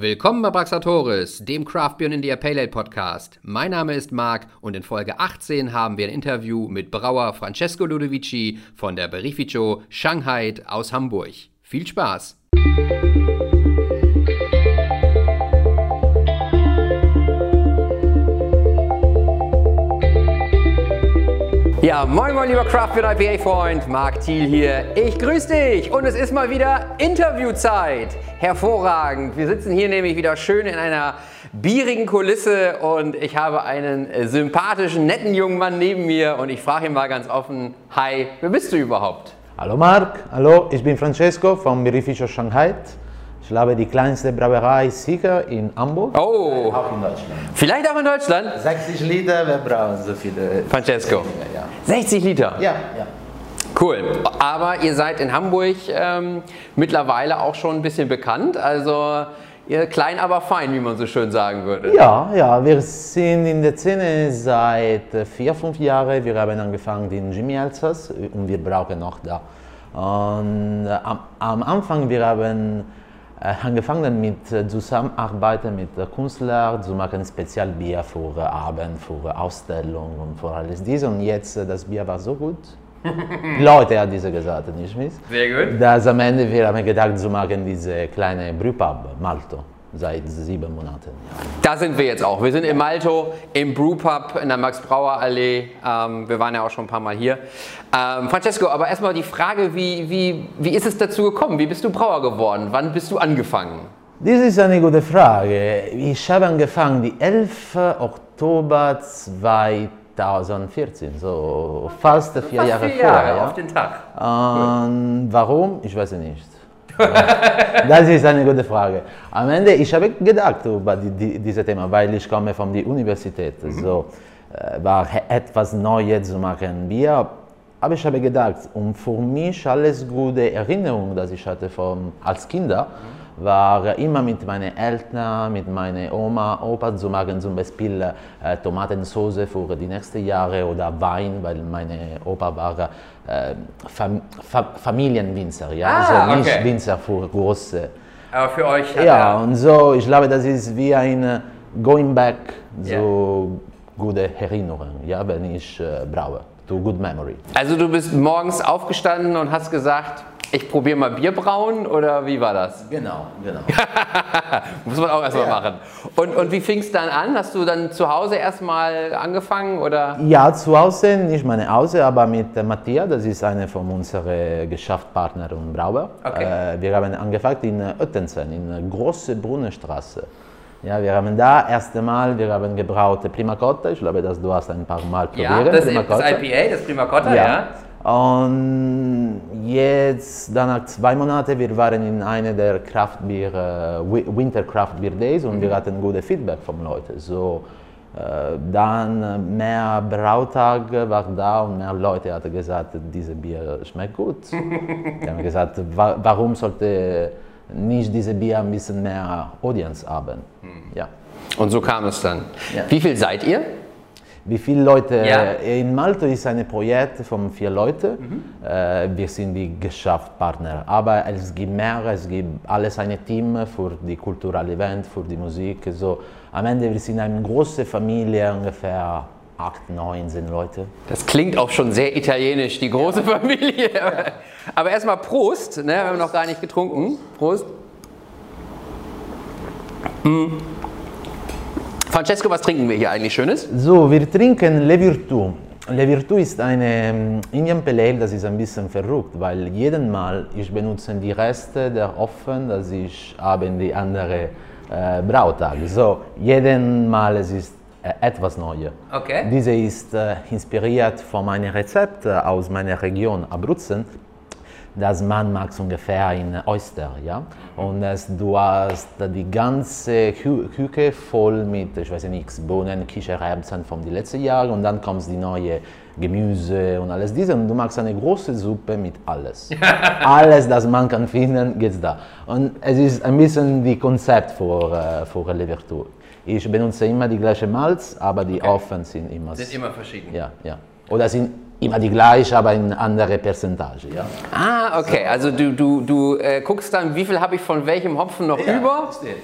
Willkommen bei Braxatoris, dem Craft Beer India Pale Ale Podcast. Mein Name ist Marc und in Folge 18 haben wir ein Interview mit Brauer Francesco Ludovici von der Berificio Shanghai aus Hamburg. Viel Spaß! Ja, moin moin lieber Craft IPA Freund, Marc Thiel hier. Ich grüße dich und es ist mal wieder Interviewzeit. Hervorragend. Wir sitzen hier nämlich wieder schön in einer bierigen Kulisse und ich habe einen sympathischen, netten jungen Mann neben mir und ich frage ihn mal ganz offen, hi, wer bist du überhaupt? Hallo Marc, hallo, ich bin Francesco vom Berificio Shanghai. Ich glaube, die kleinste Brauerei ist sicher in Hamburg. Oh, Auch in Deutschland. vielleicht auch in Deutschland? 60 Liter, wir brauchen so viele. Francesco. Ja, 60 Liter. ja. ja. Cool. Aber ihr seid in Hamburg ähm, mittlerweile auch schon ein bisschen bekannt. Also ihr klein, aber fein, wie man so schön sagen würde. Ja, ja, wir sind in der Szene seit äh, vier, fünf Jahren. Wir haben angefangen in Jimmy Elsass und wir brauchen noch da. Und äh, am, am Anfang wir haben äh, angefangen mit äh, Zusammenarbeiten mit äh, Künstlern zu machen Spezialbier für äh, Abend, für äh, Ausstellung und für alles dies. Und jetzt äh, das Bier war so gut. Die Leute haben diese gesagt, nicht wahr? Sehr gut. Dass am Ende wir haben gedacht zu machen diese kleine Brewpub Malto seit sieben Monaten. Da sind wir jetzt auch. Wir sind in Malto im Brewpub in der Max-Brauer-Allee. Ähm, wir waren ja auch schon ein paar Mal hier. Ähm, Francesco, aber erstmal die Frage, wie, wie, wie ist es dazu gekommen? Wie bist du Brauer geworden? Wann bist du angefangen? Das ist eine gute Frage. Ich habe angefangen die 11. Oktober 2014, so fast vier Jahre vier vorher. Jahre ja. auf den Tag. Und warum? Ich weiß es nicht. Das ist eine gute Frage. Am Ende, ich habe gedacht über die, die, dieses Thema, weil ich komme von der Universität. So äh, war etwas Neues zu machen, Bier. Aber ich habe gedacht, und für mich alles gute Erinnerungen, die ich hatte von, als Kinder, war immer mit meinen Eltern, mit meiner Oma, Opa zu machen, zum Beispiel äh, Tomatensauce für die nächsten Jahre oder Wein, weil meine Opa war Fam Fa Familienwinzer, ja, Ah, also nicht okay. Winzer für große. Aber für euch Ja, er- und so, ich glaube, das ist wie ein äh, Going Back zu Ja. gute Erinnerungen, ja, wenn ich äh, brauche, to good memory. Also du bist morgens aufgestanden und hast gesagt, ich probiere mal Bier brauen oder wie war das? Genau, genau. Muss man auch erstmal Ja. machen. Und, und wie fing es dann an? Hast du dann zu Hause erstmal angefangen oder? Ja, zu Hause, nicht meine Hause, aber mit äh, Matthias, das ist einer von unseren Geschäftspartnern und Brauer. Okay. Äh, wir haben angefangen in äh, Oettensen, in der großen Brunnenstraße. Ja, wir haben da erste Mal, wir haben gebraut Prima Cotta, ich glaube, dass du hast ein paar Mal probiert. Ja, das, Prima das Cotta. IPA, das Prima Cotta, ja. Und jetzt, dann nach zwei Monaten, wir waren in einer der Kraftbier, äh, Wi- Winter Craft Beer Days und wir hatten gute Feedback von Leuten. So, äh, dann äh, mehr Brautage war da und mehr Leute hatten gesagt, dieses Bier schmeckt gut. Die haben gesagt, wa warum sollte nicht dieses Bier ein bisschen mehr Audience haben? Ja. Und so kam es dann. Ja. Wie viel seid ihr? Wie viele Leute? Ja. In Malta ist ein Projekt von vier Leuten. Äh, wir sind die Geschäftspartner. Aber es gibt mehr, es gibt alles ein Team für die kulturelle Event, für die Musik. So, am Ende wir sind eine große Familie, ungefähr acht, neun, zehn Leute. Das klingt auch schon sehr italienisch, die große Familie. Aber erstmal Prost, ne? wir haben noch gar nicht getrunken. Prost. Mm. Francesco, was trinken wir hier eigentlich Schönes? So, wir trinken Le Virtu. Le Virtu ist eine ähm, Indian Pale Ale, das ist ein bisschen verrückt, weil jeden Mal ich benutze die Reste der Ofen, das ich habe in die andere äh, Brautag. So, jeden Mal es ist äh, etwas Neues. Okay. Diese ist äh, inspiriert von meinem Rezept äh, aus meiner Region Abruzzen. Das man mag ungefähr in Oyster, ja. Und es, du hast die ganze Kü Küche voll mit, ich weiß nicht, Bohnen, Kichererbsen von den letzten Jahren und dann kommt die neue Gemüse und alles diese und du machst eine große Suppe mit alles. alles, das man kann finden, geht's da. Und es ist ein bisschen die Konzept für, äh, für Le Vertu. Ich benutze immer die gleiche Malz, aber die Ofen sind immer Sind immer verschieden. ja, ja. Oder sind immer die gleiche, aber in andere Percentage, ja. Ah, okay. Also du, du, du äh, guckst dann, wie viel habe ich von welchem Hopfen noch über? verstehe.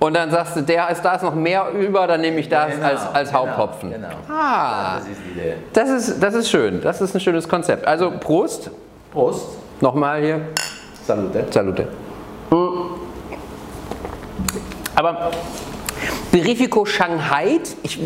Und dann sagst du, der ist, da ist noch mehr über, dann nehme ich das Genau, als, als genau, Haupthopfen. genau. Ah, Das ist die Idee. das ist, das ist schön. Das ist ein schönes Konzept. Also Prost. Prost. Nochmal hier. Salute. Salute. Aber Verifico Shanghai, ich,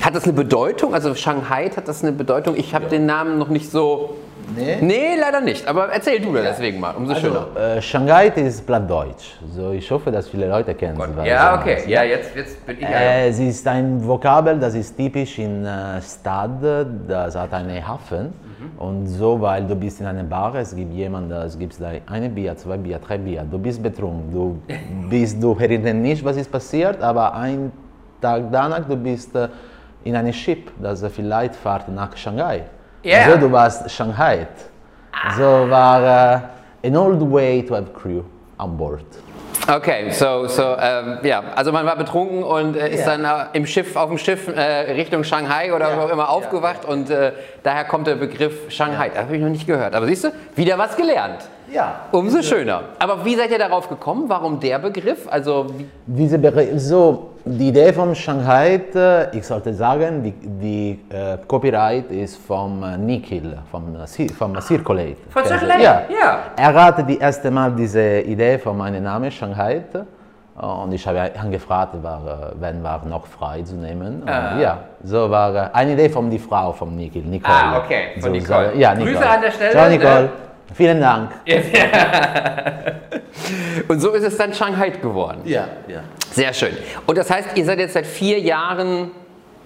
hat das eine Bedeutung? Also Shanghai hat das eine Bedeutung? Ich habe den Namen noch nicht so. Nee. Nee, leider nicht. Aber erzähl du da deswegen mal, umso schöner. Also, äh, Shanghai ist Plattdeutsch. So, ich hoffe, dass viele Leute kennen was ja, okay. heißt. Ja, jetzt, jetzt bin ich. Äh, es ist ein Vokabel, das ist typisch in äh, Stadt, das hat einen Hafen. Und so, weil du bist in einer Bar, es gibt jemanden, es gibt da eine Bier, zwei Bier, drei Bier, du bist betrunken, du bist, du erinnerst nicht, was ist passiert, aber ein Tag danach, du bist äh, in einem Schiff, das vielleicht fährt nach Shanghai. Ja. So, du warst Shanghai. So war äh, an old way to have crew on board. Okay, so, so, ähm, ja, also man war betrunken und äh, ist Ja. dann äh, im Schiff, auf dem Schiff äh, Richtung Shanghai oder Ja, wo auch immer aufgewacht und äh, daher kommt der Begriff Shanghai. Das habe ich noch nicht gehört. Aber siehst du, wieder was gelernt. Ja. Umso schöner. Aber wie seid ihr darauf gekommen? Warum der Begriff? Also, wie, Diese Begriff, so, die Idee von Shanghai, äh, ich sollte sagen, die, die äh, Copyright ist vom äh, Nikhil, vom, äh, vom Circulate. Von? Circulate, Ja. ja. Er hatte die erste Mal diese Idee von meinem Namen Shanghai und ich habe ihn gefragt, war, wenn war noch frei zu nehmen. Und Ja, so war eine Idee von die Frau von Nikhil, Nicole. Ah, okay, von so, Nicole. So, ja, Grüße Nicole. an der Stelle, Ciao ne? Nicole, vielen Dank. und so ist es dann Shanghai geworden. Ja, ja. Sehr schön. Und das heißt, ihr seid jetzt seit vier Jahren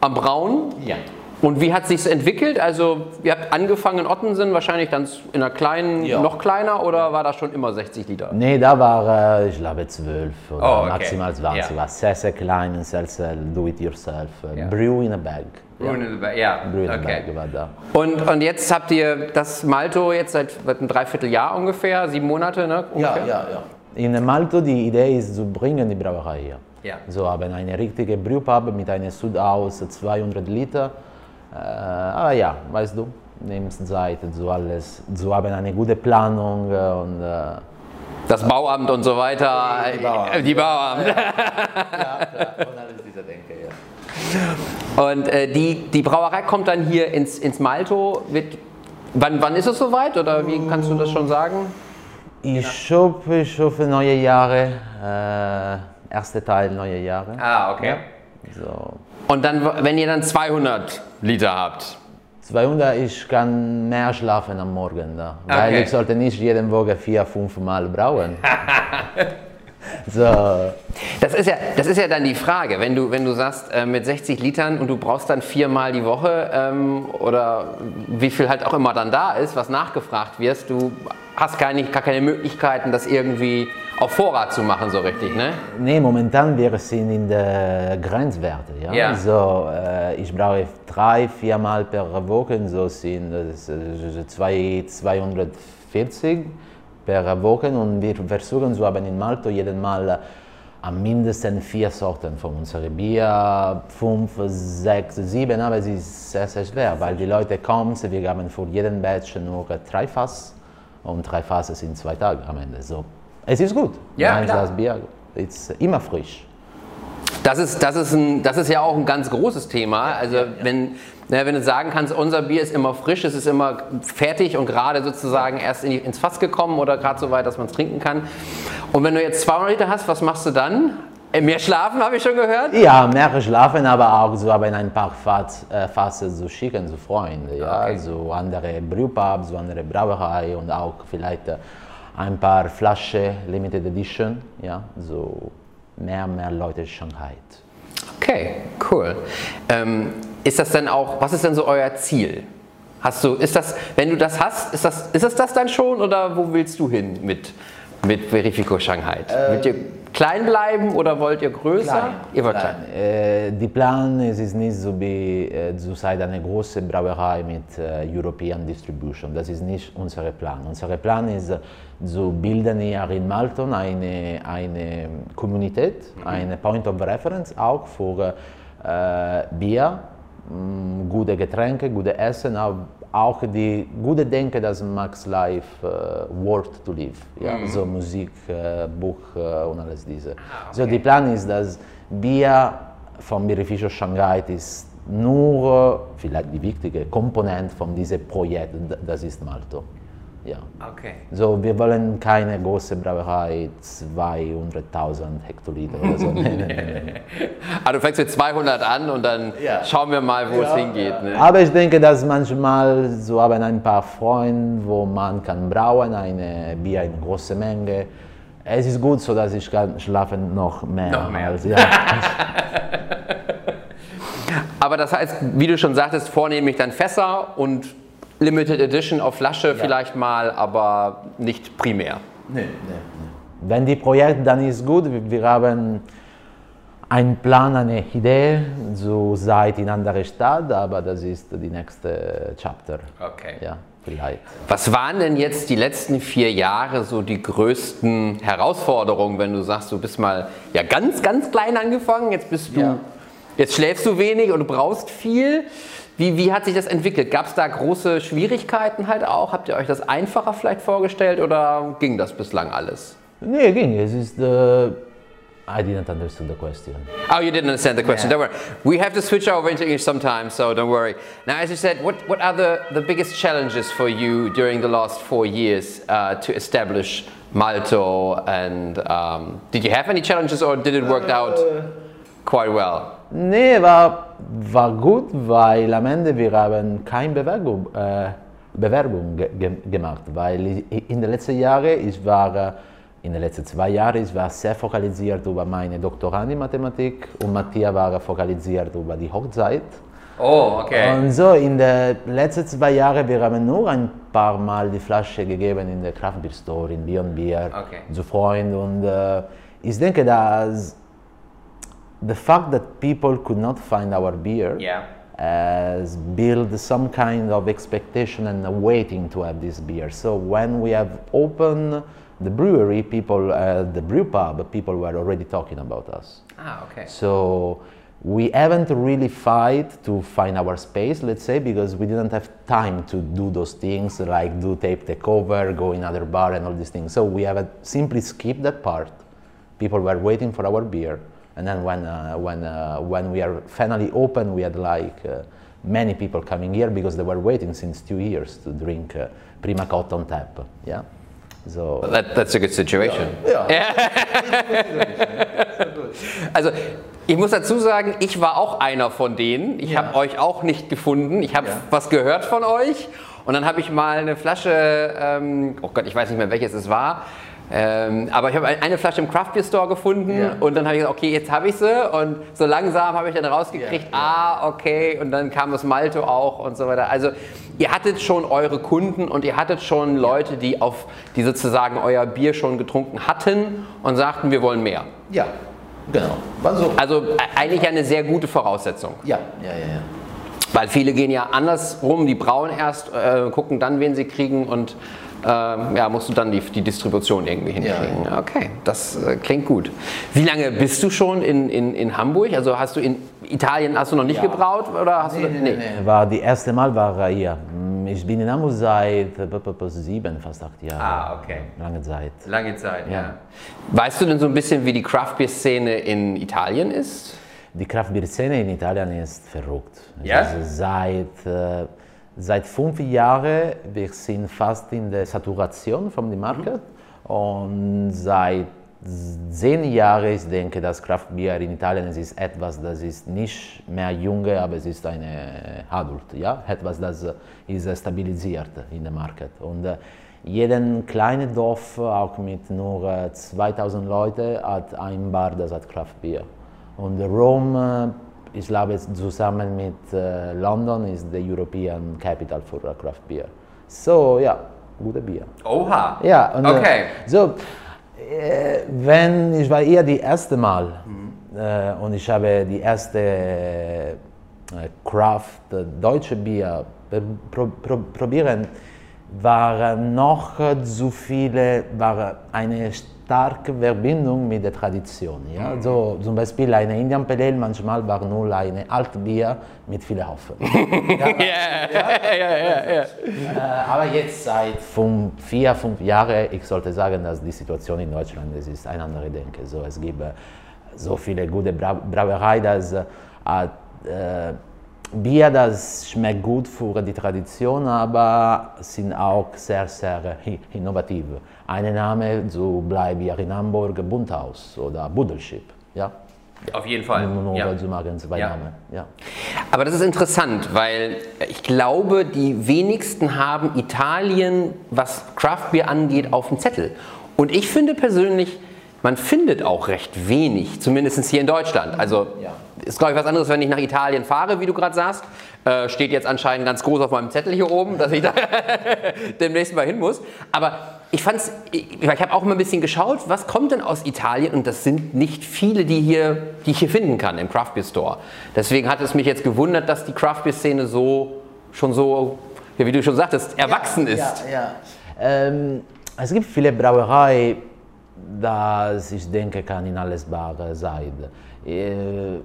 am Brauen. Ja. Und wie hat sich entwickelt? Also, ihr habt angefangen in Ottensen, wahrscheinlich dann in einer kleinen, Ja. noch kleiner oder war das schon immer 60 Liter? Nee, da war, äh, ich glaube, 12 oder Oh, okay. maximal 20. Ja. War sehr, sehr klein, sehr, sehr do-it-yourself. Äh, Ja. Brew in a bag. Ja. Ja, Brew in a okay. bag war da. Und, und jetzt habt ihr das Malto jetzt seit, einem Dreivierteljahr ungefähr, sieben Monate, ne? Ungefähr? ja. In Malto die Idee ist zu bringen die Brauerei hier. Ja. So haben eine richtige Brewpub mit einer Sud aus 200 Liter. Äh, aber ja, weißt du, nimmst Zeit, so alles, so haben eine gute Planung äh, und äh, Das Bauamt und so weiter. Die Bauamt. Die Bauamt. ja, klar. und alles diese Denke, ja. Und äh, die, die Brauerei kommt dann hier ins, ins Malto. Wird, wann, wann ist es soweit oder wie kannst du das schon sagen? Ich hoffe, ich hoffe neue Jahre, äh, erste Teil neue Jahre. Ah, okay. So. Und dann, wenn ihr dann 200 Liter habt. 200, ich kann mehr schlafen am Morgen da, weil Okay. ich sollte nicht jeden Woche vier, fünf Mal brauen. so, Das ist ja, das ist ja dann die Frage, wenn du, wenn du sagst, äh, mit 60 Litern und du brauchst dann viermal die Woche ähm, oder wie viel halt auch immer dann da ist, was nachgefragt wirst, du hast gar, nicht, gar keine Möglichkeiten, das irgendwie auf Vorrat zu machen, so richtig, ne? nee, momentan wir sind in der Grenzwerte. Ja? Ja. So, äh, ich brauche drei, vier Mal per Woche, so sind das äh, zwei, 240 per Woche und wir versuchen zu haben in Malto jeden Mal äh, am mindesten vier Sorten von unserem Bier, fünf, sechs, sieben, aber es ist sehr, sehr schwer, weil die Leute kommen, wir geben für jeden Batch nur drei Fass und drei Fass sind zwei Tage am Ende. So, es ist gut. Ja, klar. das Bier ist immer frisch. Das ist, das, ist ein, das ist ja auch ein ganz großes Thema. Also Wenn, na, wenn du sagen kannst, unser Bier ist immer frisch, es ist immer fertig und gerade sozusagen erst in die, ins Fass gekommen oder gerade so weit, dass man es trinken kann. Und wenn du jetzt 200 Liter hast, was machst du dann? Äh, Mehr schlafen, habe ich schon gehört. Ja, mehr schlafen, aber auch so haben ein paar Fass, äh, Fasse zu schicken zu Freunden, ja, Okay. so andere Brewpubs, so andere Brauerei und auch vielleicht äh, ein paar Flaschen Limited Edition, ja, so mehr, mehr Leute Shanghai. Okay, cool. Ähm, ist das denn auch, was ist denn so euer Ziel? Hast du, ist das, wenn du das hast, ist das, ist das das dann schon oder wo willst du hin mit, mit Verifico Shanghai? Wollt ihr klein bleiben oder wollt ihr größer? Ihr wollt klein. Äh, die Plan es ist nicht so wie äh, zu sein eine große Brauerei mit äh, European Distribution. Das ist nicht unser Plan. Unser Plan ist äh, zu bilden hier in Malton eine, eine Kommunität, eine Point of Reference auch für äh, Bier, gute Getränke, gute Essen, aber auch die gute Denke, das Max Life äh, Word to Live, ja? Mhm. so Musik, äh, Buch äh, und alles diese. Ah, So die Plan ist, dass Bier vom Birrificio Shanghai ist nur vielleicht die wichtige Komponente von diesem Projekt, das ist Malto. Ja. Okay. So, wir wollen keine große Brauerei, 200.000 Hektoliter oder so. nee, nee, nee, nee. Ah, du fängst mit 200 an und dann Ja. schauen wir mal, wo es hingeht. Ne? Aber ich denke, dass manchmal so haben ein paar Freunde, wo man kann brauen, eine Bier in große Menge. Es ist gut, so dass ich kann schlafen noch mehr. Noch mehr. Als, ja. Aber das heißt, wie du schon sagtest, vornehmlich dann Fässer und Limited Edition auf Flasche vielleicht mal, aber nicht primär. Wenn die Projekt dann ist gut, wir- wir haben einen Plan, eine Idee, so seid in andere Stadt, aber das ist die nächste Chapter. Okay. Ja, vielleicht. Was waren denn jetzt die letzten vier Jahre so die größten Herausforderungen, wenn du sagst, du bist mal ja ganz, ganz klein angefangen, jetzt bist du, Ja. jetzt schläfst du wenig und du brauchst viel. Wie, wie hat sich das entwickelt? Gab es da große Schwierigkeiten halt auch? Habt ihr euch das einfacher vielleicht vorgestellt oder ging das bislang alles? Nee, ging. Es ist. Äh, I didn't understand the question. Oh, you didn't understand the question. Don't worry. We have to switch over into English sometimes, so don't worry. Now, as you said, what, what are the, the biggest challenges for you during the last four years uh, to establish Malto? And um, did you have any challenges or did it work out quite well? Nee, war, war gut, weil am Ende wir haben keine Bewerbung, äh, Bewerbung ge ge gemacht, weil ich, in den letzten Jahren, ich war, äh, in den letzten zwei Jahren, ich war sehr fokalisiert über meine Doktorand in Mathematik und Matthias war fokalisiert über die Hochzeit. Oh, okay. Und so in den letzten zwei Jahren, wir haben nur ein paar Mal die Flasche gegeben in der Craft Beer Store, in Beyond Beer, Okay. zu Freunden. Und äh, ich denke, dass the fact that people could not find our beer Yeah. has built some kind of expectation and waiting to have this beer. So when we have opened the brewery, people, uh, the brew pub, people were already talking about us. Ah, okay. So we haven't really fight to find our space, let's say, because we didn't have time to do those things like do tape takeover, go in other bar and all these things. So we have simply skipped that part. People were waiting for our beer, and then when uh, when uh, when we are finally open, we had like uh, many people coming here because they were waiting since two years to drink uh, Prima Cotton tap. Yeah. So That, that's a good situation. Ja. Also, ich muss dazu sagen, ich war auch einer von denen. Ich Ja. habe euch auch nicht gefunden. Ich habe Ja. was gehört von euch und dann habe ich mal eine Flasche, ähm, oh Gott, ich weiß nicht mehr welches es war. Ähm, aber ich habe ein- eine Flasche im Craft Beer Store gefunden Ja. und dann habe ich gesagt, okay, jetzt habe ich sie und so langsam habe ich dann rausgekriegt, Ja, ja. ah, okay, und dann kam das Malto auch und so weiter. Also ihr hattet schon eure Kunden und ihr hattet schon Leute, die auf, die sozusagen euer Bier schon getrunken hatten und sagten, wir wollen mehr. ja, genau. So. Also e- eigentlich eine sehr gute Voraussetzung. Ja, ja, ja, ja. Weil viele gehen ja andersrum, die brauen erst, äh, gucken dann, wen sie kriegen und ähm, ja, musst du dann die, die Distribution irgendwie hinkriegen. Okay, das äh, klingt gut. Wie lange bist du schon in, in, in Hamburg? Also hast du in Italien hast du noch nicht Ja. gebraut oder hast du nee. War die erste Mal war er hier. Ich bin in Hamburg seit äh, sieben, fast acht Jahren. Ah, okay. Lange Zeit. Lange Zeit, ja. Ja. Weißt du denn so ein bisschen, wie die Craft Beer Szene in Italien ist? Die Kraftbier-Szene in Italien ist verrückt. Ja? Also seit, äh, seit fünf Jahren, wir sind fast in der Saturation von dem Markt. Und seit zehn Jahren, ich denke, das Kraftbier in Italien es ist etwas, das ist nicht mehr junge, aber es ist eine Adult, ja? etwas, das äh, ist äh, stabilisiert in dem Markt. Und äh, jeden kleinen Dorf, auch mit nur äh, 2000 Leuten, hat ein Bar, das hat Kraftbier. Und Rom, äh, ich glaube, zusammen mit äh, London ist die European Capital for äh, Craft Beer. So, ja, gute Bier. Oha. Ja, und, Okay. Äh, so, äh, wenn ich war eher die erste Mal äh, und ich habe die erste äh, Craft äh, deutsche Bier äh, pro, pro, probieren, waren noch äh, zu viele, war eine starke Verbindung mit der Tradition. Ja? So, zum Beispiel eine Indian Pale Ale manchmal war nur eine Altbier mit vielen Hopfen. ja, ja, ja, ja, ja. Äh, aber jetzt seit fünf, vier, fünf Jahren, ich sollte sagen, dass die Situation in Deutschland es ist eine andere Denke. So, es gibt äh, so viele gute Bra Brauereien, dass äh, Bier, das schmeckt gut für die Tradition, aber sind auch sehr, sehr innovativ. Ein Name, so bleibt hier in Hamburg Bunthaus oder Buddelschip. Ja? Auf jeden Fall. Nur ja. Sie machen zwei Ja. Namen. Ja. Aber das ist interessant, weil ich glaube, die wenigsten haben Italien, was Craft Beer angeht, auf dem Zettel. Und ich finde persönlich, man findet auch recht wenig, zumindest hier in Deutschland. Also Ja. Ist, glaube ich, was anderes, wenn ich nach Italien fahre, wie du gerade sagst. Äh, steht jetzt anscheinend ganz groß auf meinem Zettel hier oben, dass ich da demnächst mal hin muss. Aber ich fand's, ich, ich habe auch mal ein bisschen geschaut, was kommt denn aus Italien? Und das sind nicht viele, die, hier, die ich hier finden kann im Craft Beer Store. Deswegen hat es mich jetzt gewundert, dass die Craft Beer Szene so schon so, ja, wie du schon sagtest, erwachsen ist. Ja, ja. Ähm, es gibt viele Brauereien, das ich denke, kann in alles Bar sein. Äh,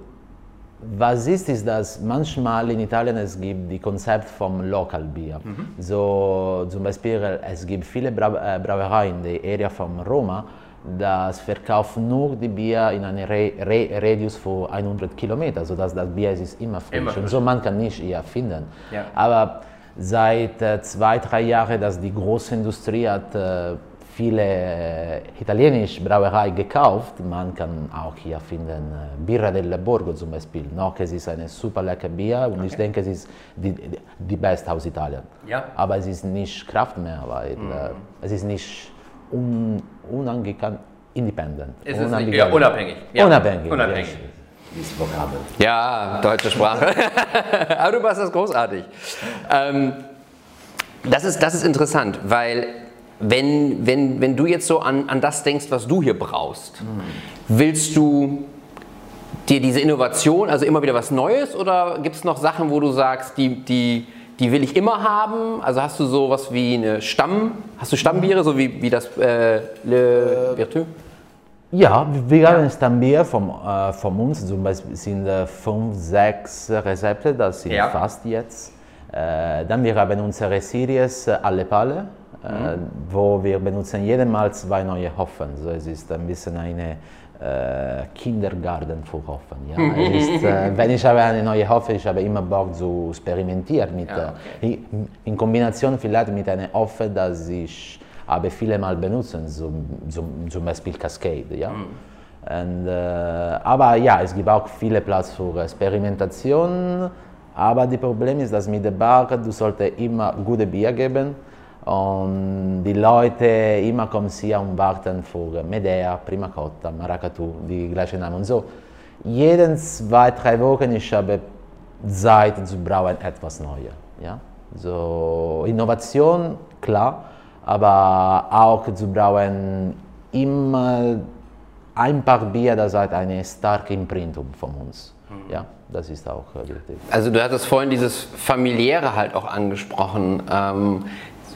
was ist, ist, dass manchmal in Italien es gibt die Konzept vom Local Bier. So zum Beispiel es gibt viele Brau äh, Brauereien in der Area von Roma, das verkaufen nur die Bier in einem Re Re Radius von 100 Kilometern, sodass das Bier ist immer frisch. Immer Und frisch. so man kann nicht hier finden. Ja. Aber seit äh, zwei, drei Jahren, dass die große Industrie hat äh, viele äh, italienische Brauereien gekauft, man kann auch hier finden äh, Birra del Borgo zum Beispiel. Noch es ist eine super lecker Bier und ich denke, es ist die, die, beste aus Italien. Ja. Aber es ist nicht Kraft mehr, weil äh, es ist nicht un, unangekannt, independent. Es ist nicht, Unangekannt. ja, unabhängig. Ja, Unabhängig. unabhängig. yes. Dieses Vokabel. Ja, deutsche Sprache. Aber du machst das großartig. Ähm, das, ist, das ist interessant, weil wenn, wenn, wenn du jetzt so an, an das denkst, was du hier brauchst, willst du dir diese Innovation, also immer wieder was Neues, oder gibt es noch Sachen, wo du sagst, die, die, die will ich immer haben? Also hast du sowas wie eine Stamm, hast du Stammbiere, so wie, wie das äh, Le Vertu? Ja, wir haben Stammbier vom, äh, von uns, zum Beispiel sind äh, fünf, sechs Rezepte, das sind Ja. fast jetzt. Äh, dann wir haben unsere Series äh, Alle Palle, äh, wo wir benutzen jedes Mal zwei neue Hoffen. So, es ist ein bisschen eine äh, Kindergarten für Hoffen. Ja? ist, äh, wenn ich habe eine neue Hoffe, ich habe immer Bock zu experimentieren mit, Ja, äh, in, in Kombination vielleicht mit einer Hoffe, das ich habe viele Mal benutzen, zum, zum, zum Beispiel Cascade. Ja? Und, äh, aber ja, es gibt auch viele Platz für Experimentation. Aber das Problem ist, dass mit der Bar du solltest immer gute Bier geben und die Leute immer kommen hier und warten für Medea, Prima Cotta, Maracatu, die gleichen Namen und so. Jeden zwei, drei Wochen ich habe Zeit zu brauen etwas Neues. Ja? So Innovation, klar, aber auch zu brauen immer ein paar Bier, das hat eine starke Imprintung von uns. Ja, das ist auch äh, wichtig. Also du hattest vorhin dieses familiäre halt auch angesprochen. Ähm,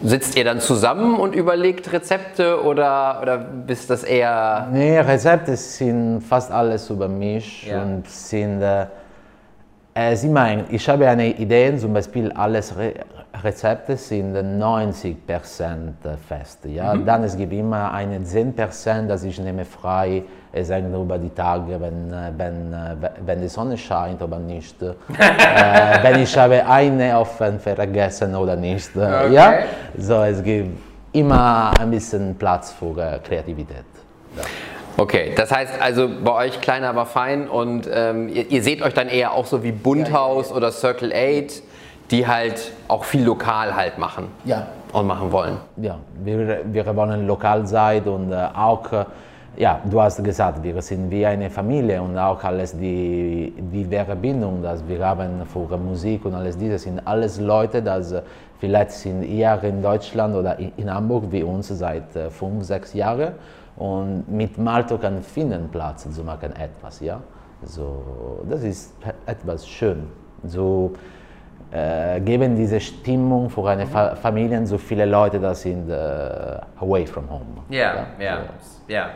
sitzt ihr dann zusammen und überlegt Rezepte oder, oder bist das eher... Nee, Rezepte sind fast alles über mich Ja. und sind. Äh, äh, Sie meinen, ich habe eine Idee, zum Beispiel alles Rezepte sind 90% fest. Ja? Dann es gibt immer eine 10%, das ich nehme frei, es hängt über die Tage, wenn, wenn, wenn die Sonne scheint oder nicht. äh, wenn ich habe eine offen vergessen oder nicht. Äh, Ja? Okay. So, es gibt immer ein bisschen Platz für äh, Kreativität. Okay, das heißt also bei euch kleiner, aber fein und ähm, ihr, ihr seht euch dann eher auch so wie Bunthaus oder Circle 8, die halt auch viel lokal halt machen Ja. und machen wollen. Ja, wir, wir wollen lokal sein und äh, auch, äh, ja, du hast gesagt, wir sind wie eine Familie und auch alles die, die Verbindung, dass wir haben für Musik und alles diese sind alles Leute, das äh, vielleicht sind hier in Deutschland oder in, Hamburg wie uns seit fünf, sechs Jahren und mit Malto kann finden Platz zu machen etwas, ja. So, das ist etwas schön. So, äh, geben diese Stimmung für eine Fa Familie, so viele Leute da sind äh, away from home. Ja, ja, ja.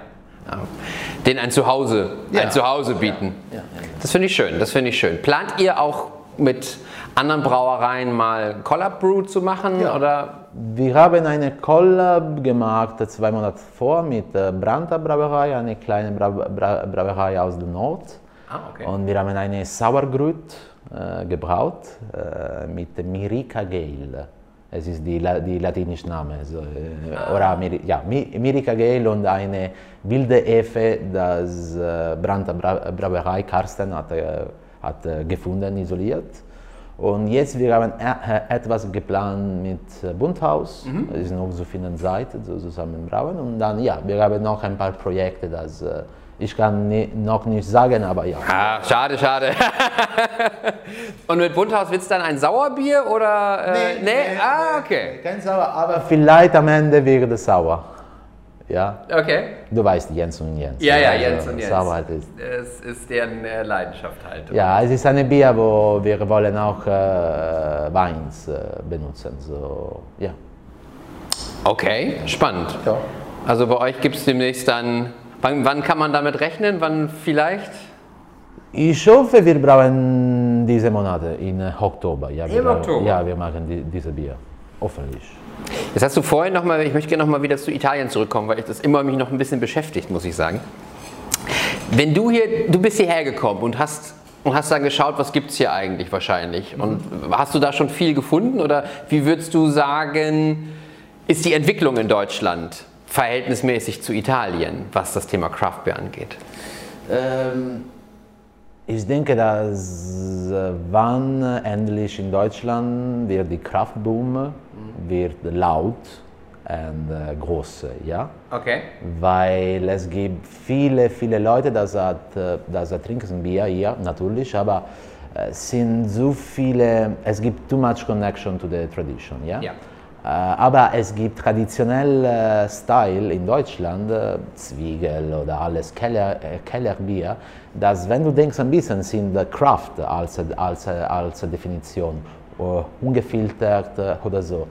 Den ein Zuhause, Ja. ein Zuhause bieten. Ja, ja, Das finde ich schön, das finde ich schön. Plant ihr auch mit anderen Brauereien mal Collab Brew zu machen? Oder? Wir haben eine Collab gemacht zwei Monate vor mit äh, Branta Brauerei, eine kleine Bra Bra Brauerei aus dem Nord. Ah, okay. Und wir haben eine Sauergrüt äh, gebraut äh, mit Mirica Gale. Es ist die, La die latinische Name. So, äh, oder Miri ja, Mi Mirica Gale und eine wilde Efe, das äh, Branta Bra Brauerei Karsten hat, äh, hat gefunden, isoliert. Und jetzt wir haben etwas geplant mit Bundhaus. Es ist noch so viele Seiten so zusammen brauen. Und dann, ja, wir haben noch ein paar Projekte, das ich kann ni noch nicht sagen, aber ja. Ah, schade, schade. Und mit Bunthaus wird es dann ein Sauerbier oder? Äh, nee, Ah, okay. Kein Sauer, aber vielleicht am Ende wird es sauer. Ja, Okay. du weißt Jens und Jens. Ja, ja, Also, Jens und Jens. Sauerheit ist. Es ist deren äh, Leidenschaft halt. Ja, es ist eine Bier, wo wir wollen auch äh, Weins äh, benutzen. So, ja. Okay, spannend. Also bei euch gibt es demnächst dann. Wann, wann kann man damit rechnen? Wann vielleicht? Ich hoffe, wir brauchen diese Monate in Oktober. Ja, wir Im Oktober? Ja, wir machen die, diese Bier. Hoffentlich. Jetzt hast du vorhin nochmal, ich möchte gerne nochmal wieder zu Italien zurückkommen, weil ich das immer mich noch ein bisschen beschäftigt, muss ich sagen. Wenn du hier, du bist hierher gekommen und hast, und hast dann geschaut, was gibt es hier eigentlich wahrscheinlich. Und hast du da schon viel gefunden oder wie würdest du sagen, ist die Entwicklung in Deutschland verhältnismäßig zu Italien, was das Thema Craft Beer angeht? Ähm, ich denke, dass äh, wann endlich in Deutschland wird die Kraftboom wird laut und äh, groß, ja, Okay. weil es gibt viele, viele Leute, das hat, äh, das hat trinken Bier hier natürlich, aber es sind so viele, es gibt too much connection to the tradition, ja. Ja. Äh, aber es gibt traditionelle Style in Deutschland, äh, Zwiegel oder alles Keller, äh, Kellerbier, dass wenn du denkst ein bisschen sind äh, Craft als, als, als Definition, äh, ungefiltert äh, oder so.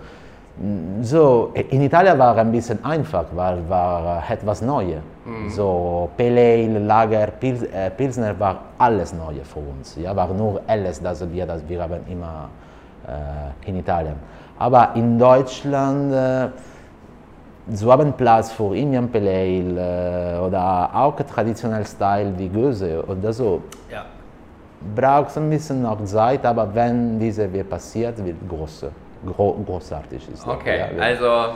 Mm, So, in Italien war ein bisschen einfach, weil war äh, etwas Neues. So, Pale Ale, Lager, Pils, äh, Pilsner war alles Neue für uns. Ja, war nur alles, das wir, das wir haben immer äh, in Italien. Aber in Deutschland, äh, so haben Platz für Indian Pale Ale äh, oder auch traditionell Style wie Göse oder so. Ja. Braucht ein bisschen noch Zeit, aber wenn diese wird passiert, wird groß, gro großartig ist. Okay, ja. also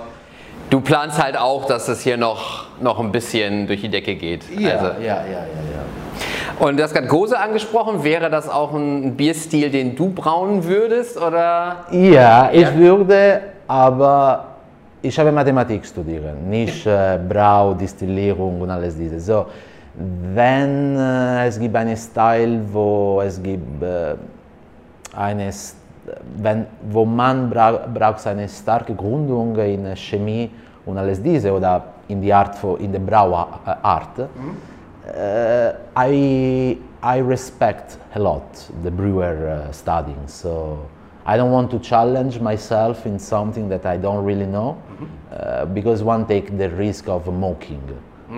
du planst halt auch, dass es hier noch, noch ein bisschen durch die Decke geht. ja, Also, ja, ja, ja, ja. Und du hast gerade Gose angesprochen. Wäre das auch ein Bierstil, den du brauen würdest? Oder? Ja, ich Ja. würde, aber ich habe Mathematik studiert, nicht äh, Brau, Distillierung und alles dieses. So, wenn äh, es gibt einen Style, wo es gibt äh, eine, wenn, wo man bra braucht eine starke Gründung in äh, Chemie und alles diese oder in die Art, von- in der Brauart, uh, I I respect a lot the brewer uh, studying. So I don't want to challenge myself in something that I don't really know, uh, because one take the risk of mocking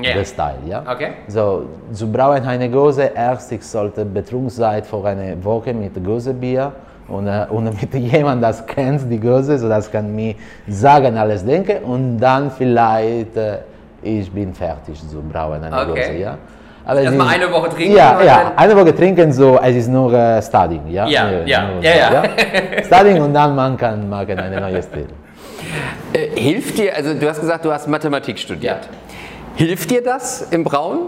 Yeah. the style. Yeah. Okay. So zu brauen eine Gose erst ich sollte betrunken sein für eine Woche mit Gosebier und, äh, und mit jemand das kennt die Gose, so das kann mir sagen alles denken und dann vielleicht äh, ich bin fertig zu brauen eine Okay. Gose, ja. Aber Erstmal eine Woche trinken Ja, ja, eine Woche trinken so, es ist nur äh, Studying, ja. Ja, Äh, ja, nur ja, so, ja. Studying und dann man kann machen eine neue Stil. Äh, hilft dir, also du hast gesagt, du hast Mathematik studiert. Hilft dir das im Brauen?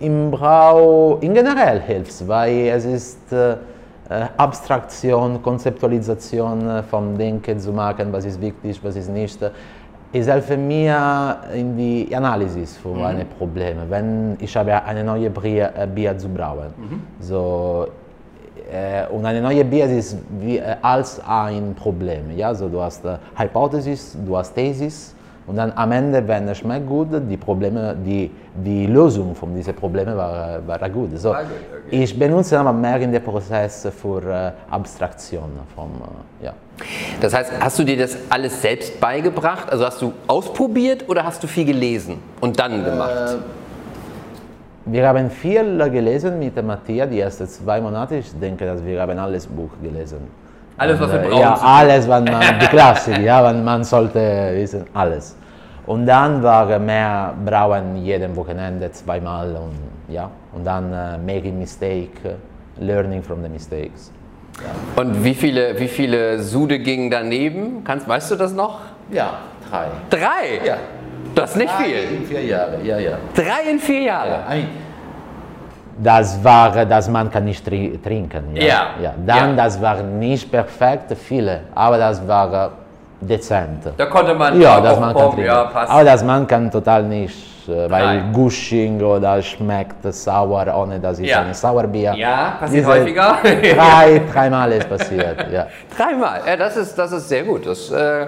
Im Brau in generell hilft es, weil es ist äh, äh, Abstraktion, Konzeptualisation äh, vom Denken zu machen, was ist wichtig, was ist nicht. Es hilft mir in die Analyse von meinen Problemen, wenn ich habe eine neue Bier, äh, Bier zu brauen. So, äh, und eine neue Bier ist wie, äh, als ein Problem. Ja? So, du hast äh, Hypothesis, du hast Thesis, Und dann am Ende, wenn es schmeckt gut, die Probleme, die, die Lösung von diesen Problemen war, war gut. So, okay. Ich benutze aber mehr in den Prozess für äh, Abstraktion. Vom, äh, ja. Das heißt, hast du dir das alles selbst beigebracht? Also hast du ausprobiert oder hast du viel gelesen und dann gemacht? Wir haben viel gelesen mit Matthias die ersten zwei Monate. Ich denke, dass wir haben alles Buch gelesen. Alles, was wir äh, brauchen Ja, alles, was man, die Klassik, ja, man sollte wissen, alles. Und dann war mehr Brauen jeden Wochenende zweimal und ja, und dann äh, making mistake, learning from the mistakes. Und wie viele, wie viele Sude gingen daneben? Kannst, weißt du das noch? Ja, drei. Drei? Ja. Das ist nicht Drei viel. in vier Jahre, ja, ja. Drei in vier Jahren. I mean, das war, dass man kann nicht tri- trinken. Ja. Ja. ja. Dann, Ja. das war nicht perfekt, viele, aber das war äh, dezent. Da konnte man Ja, das man kann trinken. Ja. Aber das man kann total nicht, äh, weil Nein. Gushing oder schmeckt sauer, ohne dass es Ja. ein Sauerbier. Ja, passiert Diese häufiger. Drei, dreimal ist passiert, ja. Dreimal. Ja, das ist, das ist sehr gut. Das, äh,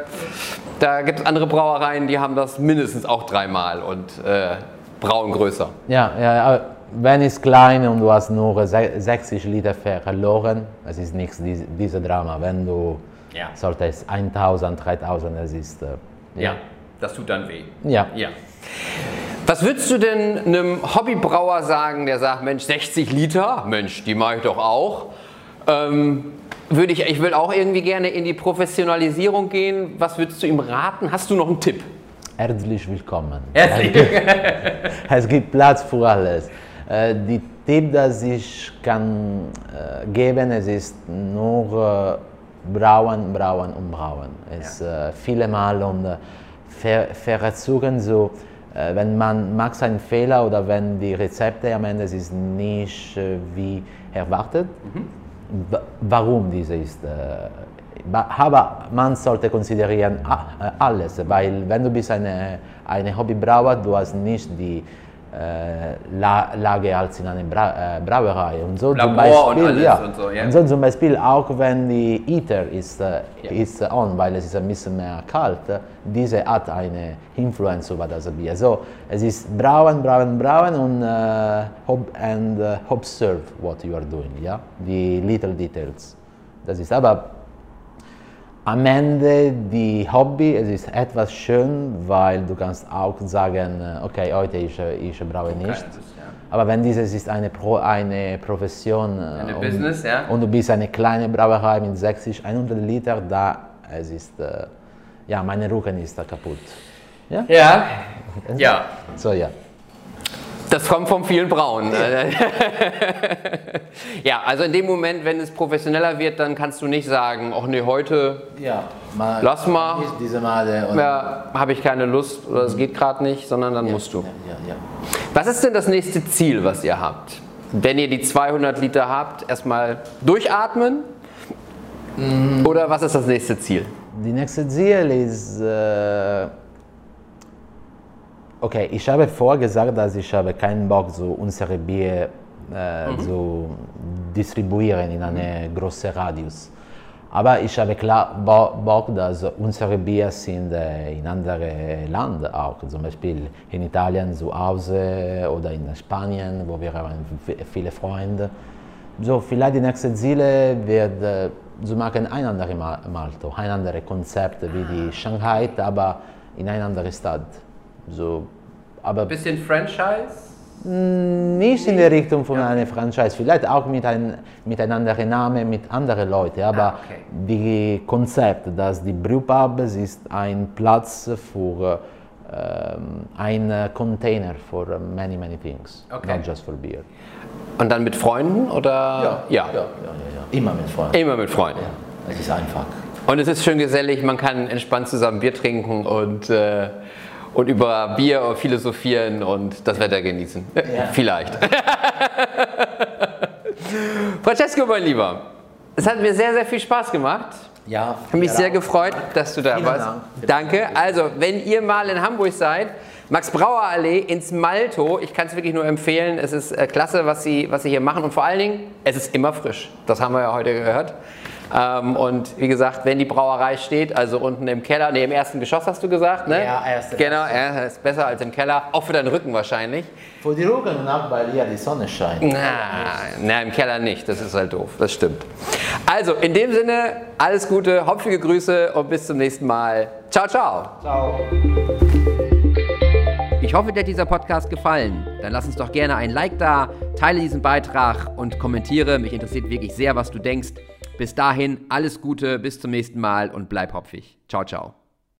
da gibt es andere Brauereien, die haben das mindestens auch dreimal und äh, brauen größer. Ja, ja, aber wenn es klein und du hast nur se- 60 Liter verloren, es ist nichts, dies- diese Drama. Wenn du Ja. solltest 1000, 3000, es ist, äh, Ja, das tut dann weh. ja. Ja. Was würdest du denn einem Hobbybrauer sagen, der sagt, Mensch, 60 Liter, Mensch, die mache ich doch auch. Ähm, würde ich, ich will auch irgendwie gerne in die Professionalisierung gehen. Was würdest du ihm raten? Hast du noch einen Tipp? Herzlich willkommen. Herzlich. Es gibt Platz für alles. Äh, Die Tipp, das ich kann äh, geben, es ist nur äh, brauen, brauen und brauen. Es äh, viele Mal und äh, ver versuchen so, wenn man macht einen Fehler oder wenn die Rezepte am Ende ist nicht wie erwartet, wa- warum diese ist. Aber man sollte konsiderieren alles, weil wenn du bist eine, eine Hobbybrauer, du hast nicht die Lage als in einer Bra äh, Brauerei und so Labor und alles ja. und so, ja. Und so zum Beispiel auch wenn die Heater ist, äh, Ja. ist on, weil es ist ein bisschen mehr kalt, äh, diese hat eine Influence über das Bier. So, es ist brauen, brauen, brauen und äh, hob and äh, observe what you are doing, ja, die little details. Das ist aber am Ende die Hobby, es ist etwas schön, weil du kannst auch sagen, äh, okay, heute ich, äh, ich braue nicht. das ja. Aber wenn dieses ist eine, Pro, eine Profession äh, Eine und, Business, ja. und du bist eine kleine Brauerei mit 60, 100 Liter, da es ist, ja, meine Rücken ist da kaputt. Ja, Ja. Ja. so ja. Das kommt vom vielen Brauen. ja, also in dem Moment, wenn es professioneller wird, dann kannst du nicht sagen, ach nee, heute Ja, mal, Lass mal. Diese Male ja, habe ich keine Lust oder es geht gerade nicht, sondern dann musst du. Ja, ja. Was ist denn das nächste Ziel, was ihr habt? Wenn ihr die 200 Liter habt, erstmal durchatmen? Oder was ist das nächste Ziel? Die nächste Ziel ist, äh, okay, ich habe vorgesagt, dass ich habe keinen Bock, so unsere Bier äh, zu distribuieren in einen großen Radius. Aber ich habe klar Bo- Bock, dass unsere Bier sind äh, in anderen Ländern auch, zum Beispiel in Italien zu Hause oder in Spanien, wo wir haben viele Freunde. So, vielleicht die nächste Ziele wird äh, machen ein anderes Ma- Malto, ein anderes Konzept wie die Shanghai, aber in einer anderen Stadt. So, aber Bisschen Franchise? nicht in der Richtung von einer Franchise, vielleicht auch mit, ein, mit einem anderen Namen, mit anderen Leuten, aber Ah, okay. die Konzept, dass die Brewpub ist ein Platz für ähm, ein Container for many, many things, Okay. not just for beer. Und dann mit Freunden oder? ja, ja, ja. Immer mit Freunden. Immer mit Freunden. Es ist einfach. Und es ist schön gesellig, man kann entspannt zusammen Bier trinken und, äh, und über Bier philosophieren und das Wetter genießen. Vielleicht. Francesco, mein Lieber, es hat mir sehr, sehr viel Spaß gemacht. Ja, Ich habe mich sehr gefreut, dass du da Vielen warst. Dank. Danke. Also, wenn ihr mal in Hamburg seid, Max-Brauer-Allee ins Malto, ich kann es wirklich nur empfehlen. Es ist äh, klasse, was sie, was sie hier machen und vor allen Dingen, es ist immer frisch. Das haben wir ja heute gehört. Ähm, und wie gesagt, wenn die Brauerei steht, also unten im Keller, nee, im ersten Geschoss hast du gesagt, ne? Ja, erste Genau, ja, ist besser als im Keller, auch für deinen Rücken wahrscheinlich. Für die Rücken und auch, weil hier die Sonne scheint. Na, na, im Keller nicht, das ist halt doof, das stimmt. Also, in dem Sinne, alles Gute, hopfige Grüße und bis zum nächsten Mal. Ciao, ciao. Ciao. Ich hoffe, dir hat dieser Podcast gefallen. Dann lass uns doch gerne ein Like da, teile diesen Beitrag und kommentiere. Mich interessiert wirklich sehr, was du denkst. Bis dahin, alles Gute, bis zum nächsten Mal und bleib hopfig. Ciao, ciao.